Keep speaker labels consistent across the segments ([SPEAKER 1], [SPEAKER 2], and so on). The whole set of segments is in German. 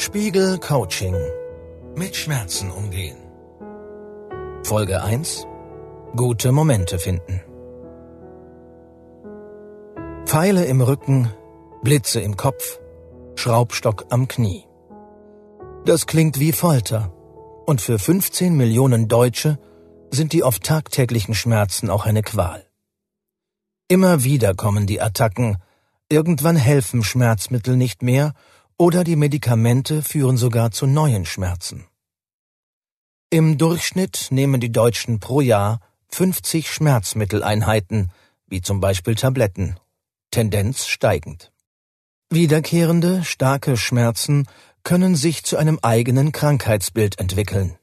[SPEAKER 1] Spiegel Coaching. Mit Schmerzen umgehen. Folge 1. Gute Momente finden. Pfeile im Rücken, Blitze im Kopf, Schraubstock am Knie. Das klingt wie Folter. Und für 15 Millionen Deutsche sind die oft tagtäglichen Schmerzen auch eine Qual. Immer wieder kommen die Attacken, irgendwann helfen Schmerzmittel nicht mehr oder die Medikamente führen sogar zu neuen Schmerzen. Im Durchschnitt nehmen die Deutschen pro Jahr 50 Schmerzmitteleinheiten, wie zum Beispiel Tabletten, Tendenz steigend. Wiederkehrende, starke Schmerzen können sich zu einem eigenen Krankheitsbild entwickeln.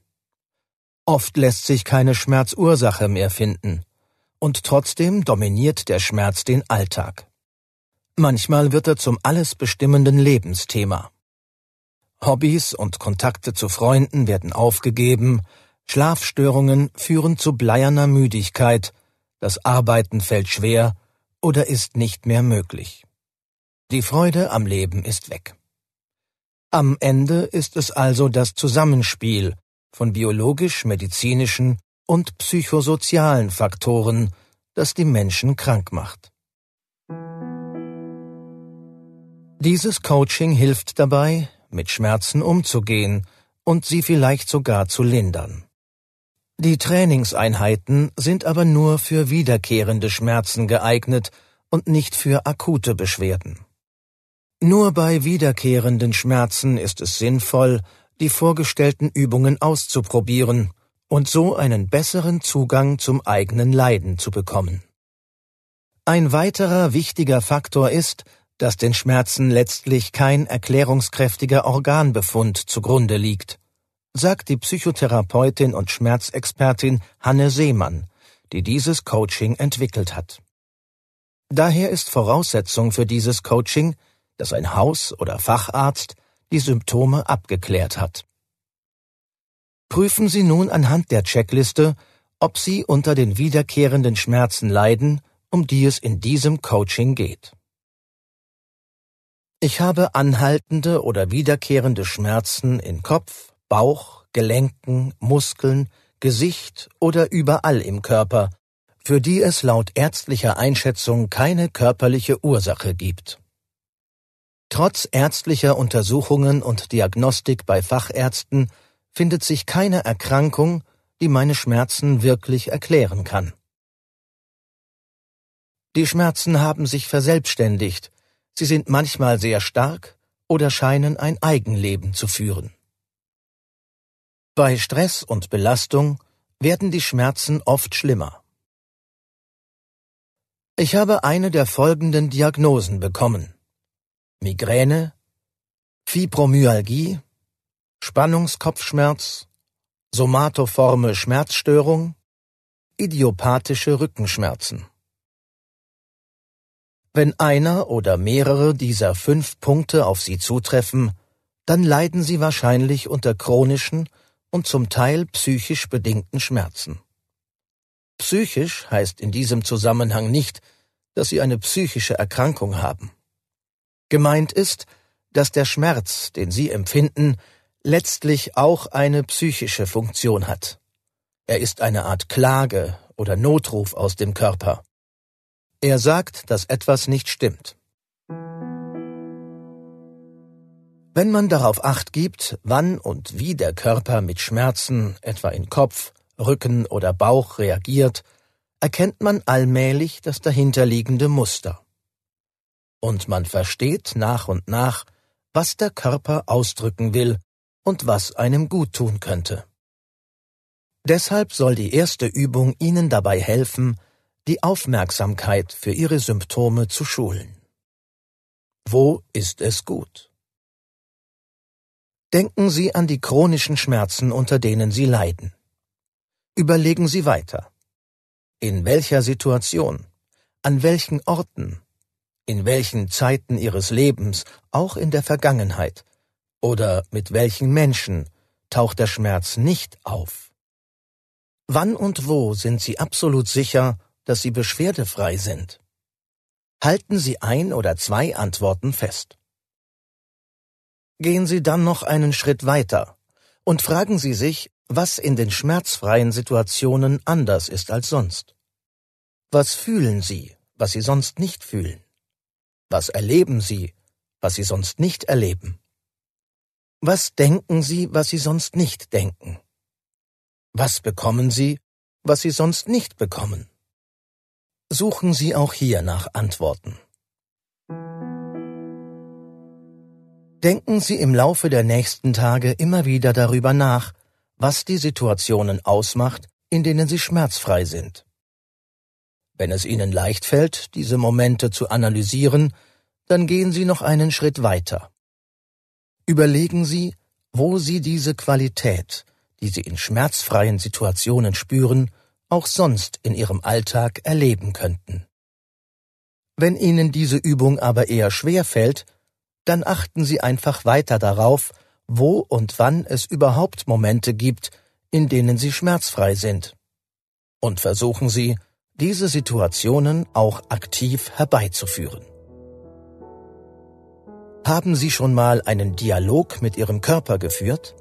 [SPEAKER 1] Oft lässt sich keine Schmerzursache mehr finden, und trotzdem dominiert der Schmerz den Alltag. Manchmal wird er zum alles bestimmenden Lebensthema. Hobbys und Kontakte zu Freunden werden aufgegeben, Schlafstörungen führen zu bleierner Müdigkeit, das Arbeiten fällt schwer oder ist nicht mehr möglich. Die Freude am Leben ist weg. Am Ende ist es also das Zusammenspiel von biologisch-medizinischen und psychosozialen Faktoren, das die Menschen krank macht. Dieses Coaching hilft dabei, mit Schmerzen umzugehen und sie vielleicht sogar zu lindern. Die Trainingseinheiten sind aber nur für wiederkehrende Schmerzen geeignet und nicht für akute Beschwerden. Nur bei wiederkehrenden Schmerzen ist es sinnvoll, die vorgestellten Übungen auszuprobieren und so einen besseren Zugang zum eigenen Leiden zu bekommen. Ein weiterer wichtiger Faktor ist, dass den Schmerzen letztlich kein erklärungskräftiger Organbefund zugrunde liegt, sagt die Psychotherapeutin und Schmerzexpertin Hanne Seemann, die dieses Coaching entwickelt hat. Daher ist Voraussetzung für dieses Coaching, dass ein Haus- oder Facharzt die Symptome abgeklärt hat. Prüfen Sie nun anhand der Checkliste, ob Sie unter den wiederkehrenden Schmerzen leiden, um die es in diesem Coaching geht. Ich habe anhaltende oder wiederkehrende Schmerzen in Kopf, Bauch, Gelenken, Muskeln, Gesicht oder überall im Körper, für die es laut ärztlicher Einschätzung keine körperliche Ursache gibt. Trotz ärztlicher Untersuchungen und Diagnostik bei Fachärzten findet sich keine Erkrankung, die meine Schmerzen wirklich erklären kann. Die Schmerzen haben sich verselbstständigt, sie sind manchmal sehr stark oder scheinen ein Eigenleben zu führen. Bei Stress und Belastung werden die Schmerzen oft schlimmer. Ich habe eine der folgenden Diagnosen bekommen. Migräne, Fibromyalgie, Spannungskopfschmerz, somatoforme Schmerzstörung, idiopathische Rückenschmerzen. Wenn einer oder mehrere dieser fünf Punkte auf Sie zutreffen, dann leiden Sie wahrscheinlich unter chronischen und zum Teil psychisch bedingten Schmerzen. Psychisch heißt in diesem Zusammenhang nicht, dass Sie eine psychische Erkrankung haben. Gemeint ist, dass der Schmerz, den Sie empfinden, letztlich auch eine psychische Funktion hat. Er ist eine Art Klage oder Notruf aus dem Körper. Er sagt, dass etwas nicht stimmt. Wenn man darauf acht gibt, wann und wie der Körper mit Schmerzen, etwa in Kopf, Rücken oder Bauch, reagiert, erkennt man allmählich das dahinterliegende Muster und man versteht nach und nach, was der Körper ausdrücken will und was einem gut tun könnte. Deshalb soll die erste Übung Ihnen dabei helfen, die Aufmerksamkeit für Ihre Symptome zu schulen. Wo ist es gut? Denken Sie an die chronischen Schmerzen, unter denen Sie leiden. Überlegen Sie weiter. In welcher Situation? An welchen Orten? in welchen Zeiten ihres Lebens, auch in der Vergangenheit, oder mit welchen Menschen taucht der Schmerz nicht auf? Wann und wo sind Sie absolut sicher, dass Sie beschwerdefrei sind? Halten Sie ein oder zwei Antworten fest. Gehen Sie dann noch einen Schritt weiter und fragen Sie sich, was in den schmerzfreien Situationen anders ist als sonst. Was fühlen Sie, was Sie sonst nicht fühlen? Was erleben Sie, was Sie sonst nicht erleben? Was denken Sie, was Sie sonst nicht denken? Was bekommen Sie, was Sie sonst nicht bekommen? Suchen Sie auch hier nach Antworten. Denken Sie im Laufe der nächsten Tage immer wieder darüber nach, was die Situationen ausmacht, in denen Sie schmerzfrei sind. Wenn es Ihnen leicht fällt, diese Momente zu analysieren, dann gehen Sie noch einen Schritt weiter. Überlegen Sie, wo Sie diese Qualität, die Sie in schmerzfreien Situationen spüren, auch sonst in Ihrem Alltag erleben könnten. Wenn Ihnen diese Übung aber eher schwer fällt, dann achten Sie einfach weiter darauf, wo und wann es überhaupt Momente gibt, in denen Sie schmerzfrei sind. Und versuchen Sie, diese Situationen auch aktiv herbeizuführen. Haben Sie schon mal einen Dialog mit Ihrem Körper geführt?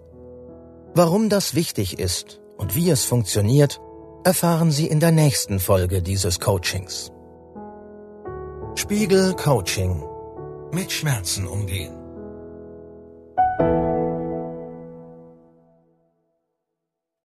[SPEAKER 1] Warum das wichtig ist und wie es funktioniert, erfahren Sie in der nächsten Folge dieses Coachings. Spiegel Coaching. Mit Schmerzen umgehen.